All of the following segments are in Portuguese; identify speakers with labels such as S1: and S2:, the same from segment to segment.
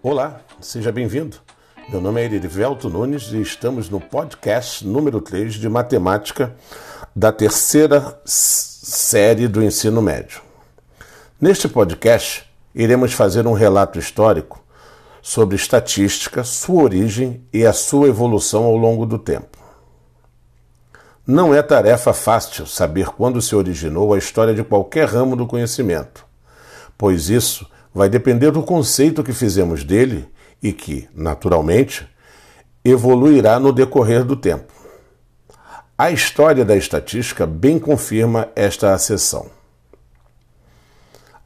S1: Olá, seja bem-vindo. Meu nome é Erivelto Nunes e estamos no podcast número 3 de matemática da terceira série do ensino médio. Neste podcast, iremos fazer um relato histórico sobre estatística, sua origem e a sua evolução ao longo do tempo. Não é tarefa fácil saber quando se originou a história de qualquer ramo do conhecimento, pois isso vai depender do conceito que fizemos dele e que, naturalmente, evoluirá no decorrer do tempo. A história da estatística bem confirma esta acessão.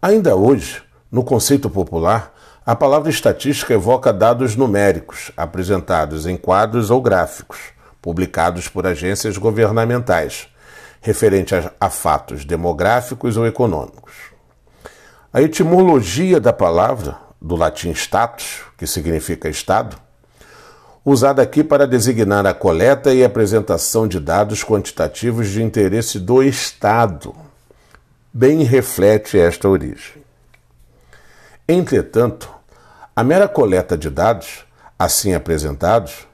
S1: Ainda hoje, no conceito popular, a palavra estatística evoca dados numéricos apresentados em quadros ou gráficos, publicados por agências governamentais, referente a, a fatos demográficos ou econômicos. A etimologia da palavra, do latim status, que significa estado, usada aqui para designar a coleta e apresentação de dados quantitativos de interesse do Estado, bem reflete esta origem. Entretanto, a mera coleta de dados, assim apresentados,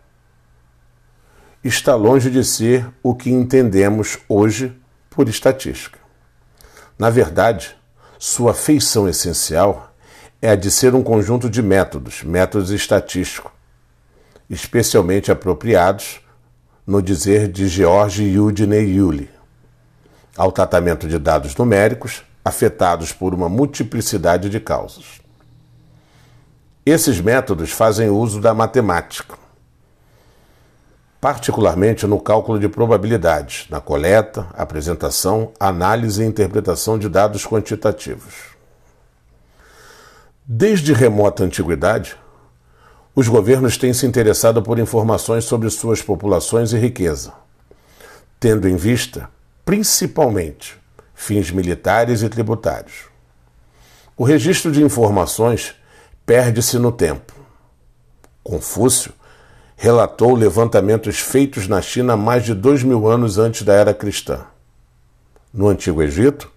S1: está longe de ser o que entendemos hoje por estatística. Na verdade, sua feição essencial é a de ser um conjunto de métodos, métodos estatísticos, especialmente apropriados, no dizer de George Eugene Yulee, ao tratamento de dados numéricos afetados por uma multiplicidade de causas. Esses métodos fazem uso da matemática, particularmente no cálculo de probabilidades, na coleta, apresentação, análise e interpretação de dados quantitativos. Desde remota antiguidade, os governos têm se interessado por informações sobre suas populações e riqueza, tendo em vista, principalmente, fins militares e tributários. O registro de informações perde-se no tempo. Confúcio relatou levantamentos feitos na China mais de dois mil anos antes da era cristã. No Antigo Egito,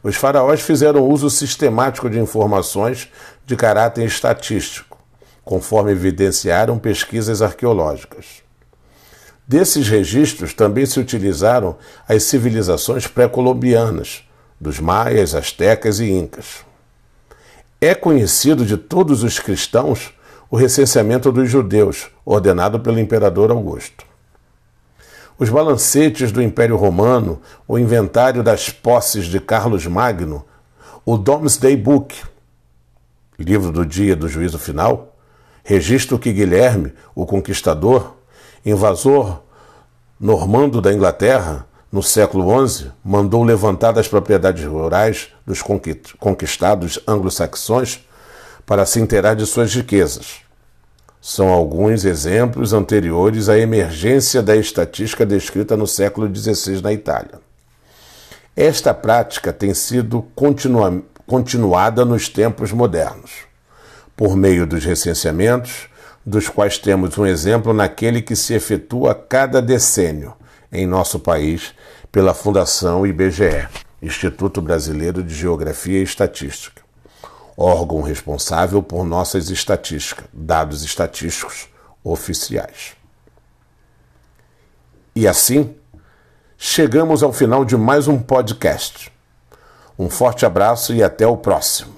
S1: os faraós fizeram uso sistemático de informações de caráter estatístico, conforme evidenciaram pesquisas arqueológicas. Desses registros também se utilizaram as civilizações pré-colombianas, dos maias, astecas e incas. É conhecido de todos os cristãos o recenseamento dos judeus, ordenado pelo imperador Augusto. Os balancetes do Império Romano, o inventário das posses de Carlos Magno, o Domesday Book, livro do dia do juízo final, registro que Guilherme, o conquistador, invasor normando da Inglaterra, no século XI, mandou levantar das propriedades rurais dos conquistados anglo-saxões para se inteirar de suas riquezas. São alguns exemplos anteriores à emergência da estatística descrita no século XVI na Itália. Esta prática tem sido continua, continuada nos tempos modernos, por meio dos recenseamentos, dos quais temos um exemplo naquele que se efetua cada decênio em nosso país pela Fundação IBGE, Instituto Brasileiro de Geografia e Estatística órgão responsável por nossas estatísticas, dados estatísticos oficiais. E assim, chegamos ao final de mais um podcast. Um forte abraço e até o próximo.